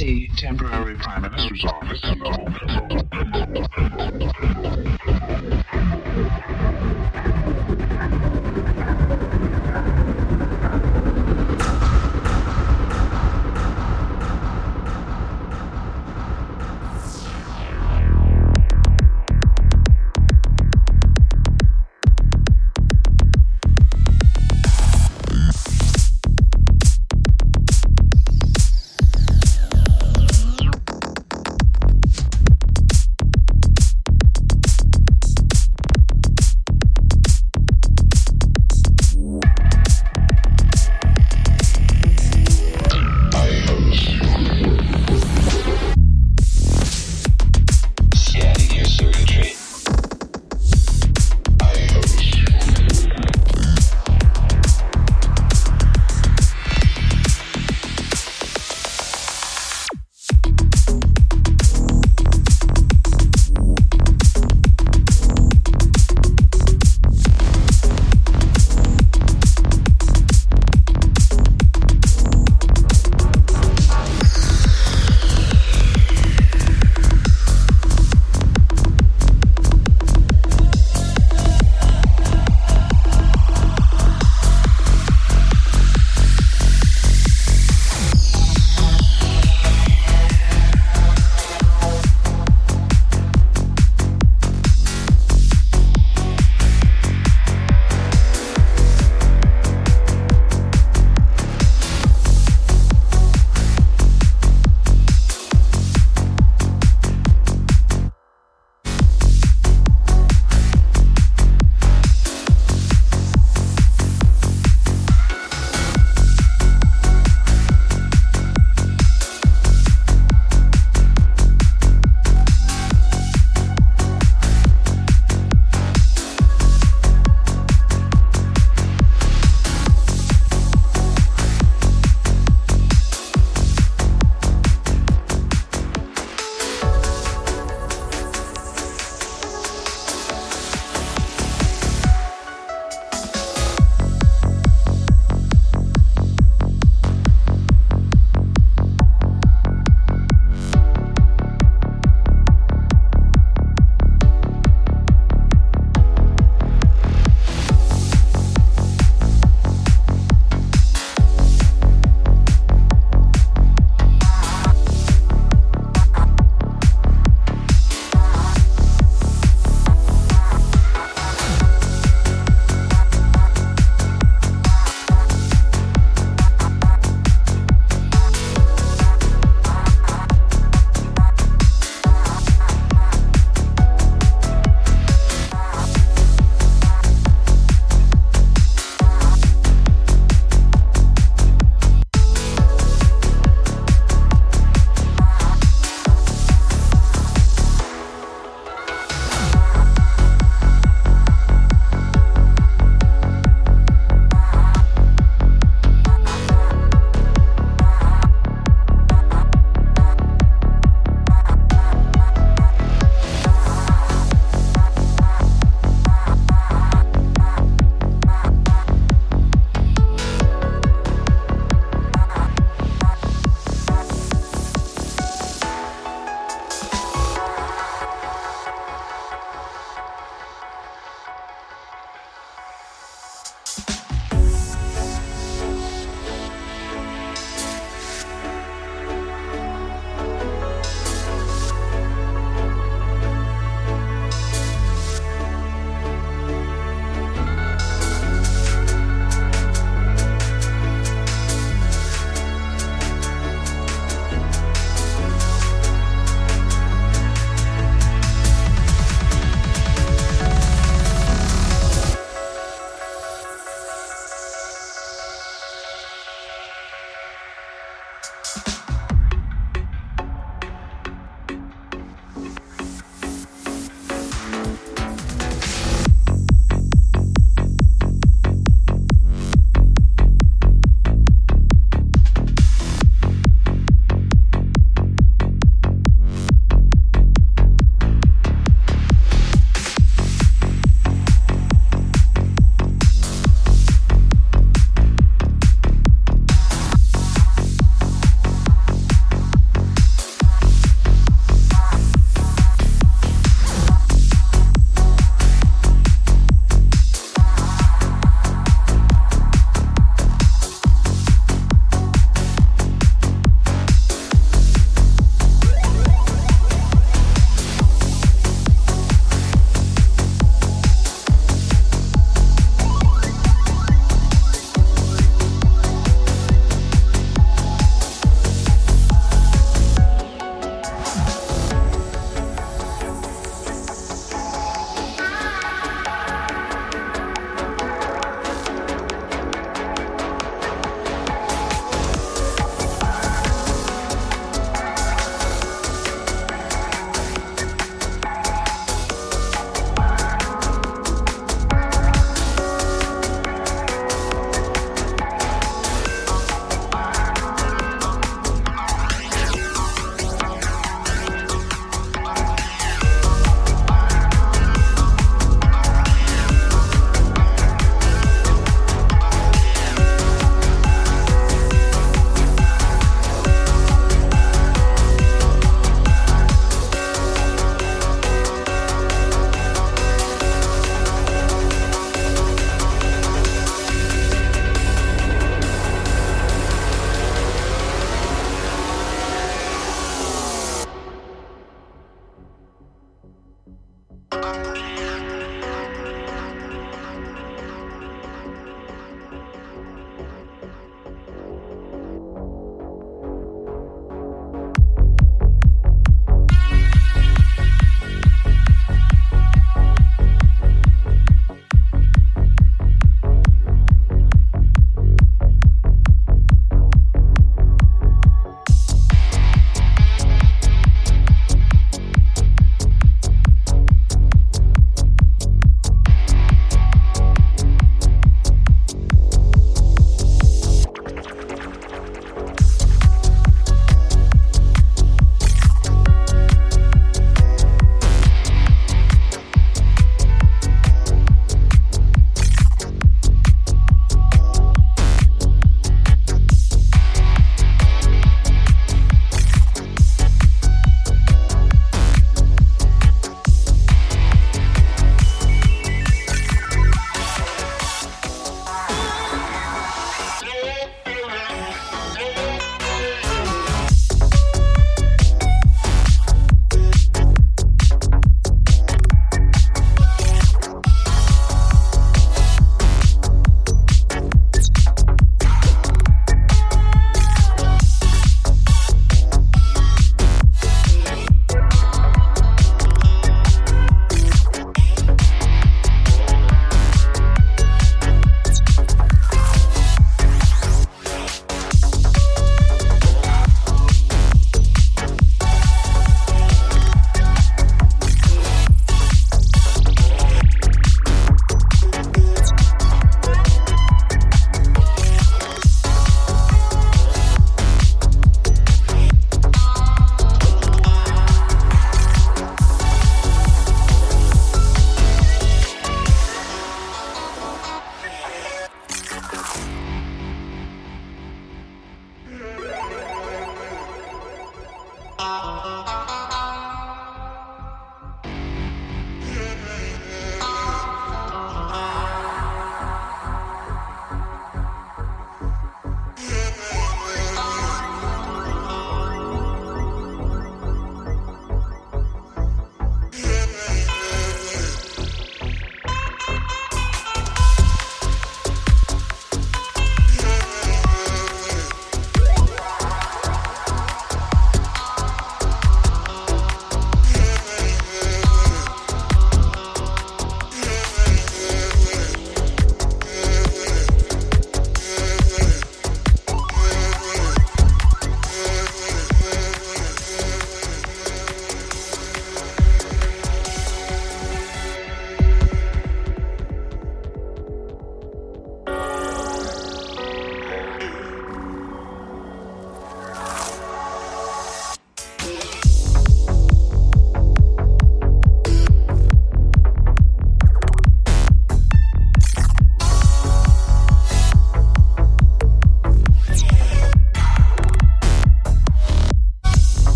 Emergency. Temporary Prime Minister's office.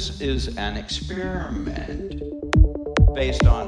This is an experiment based on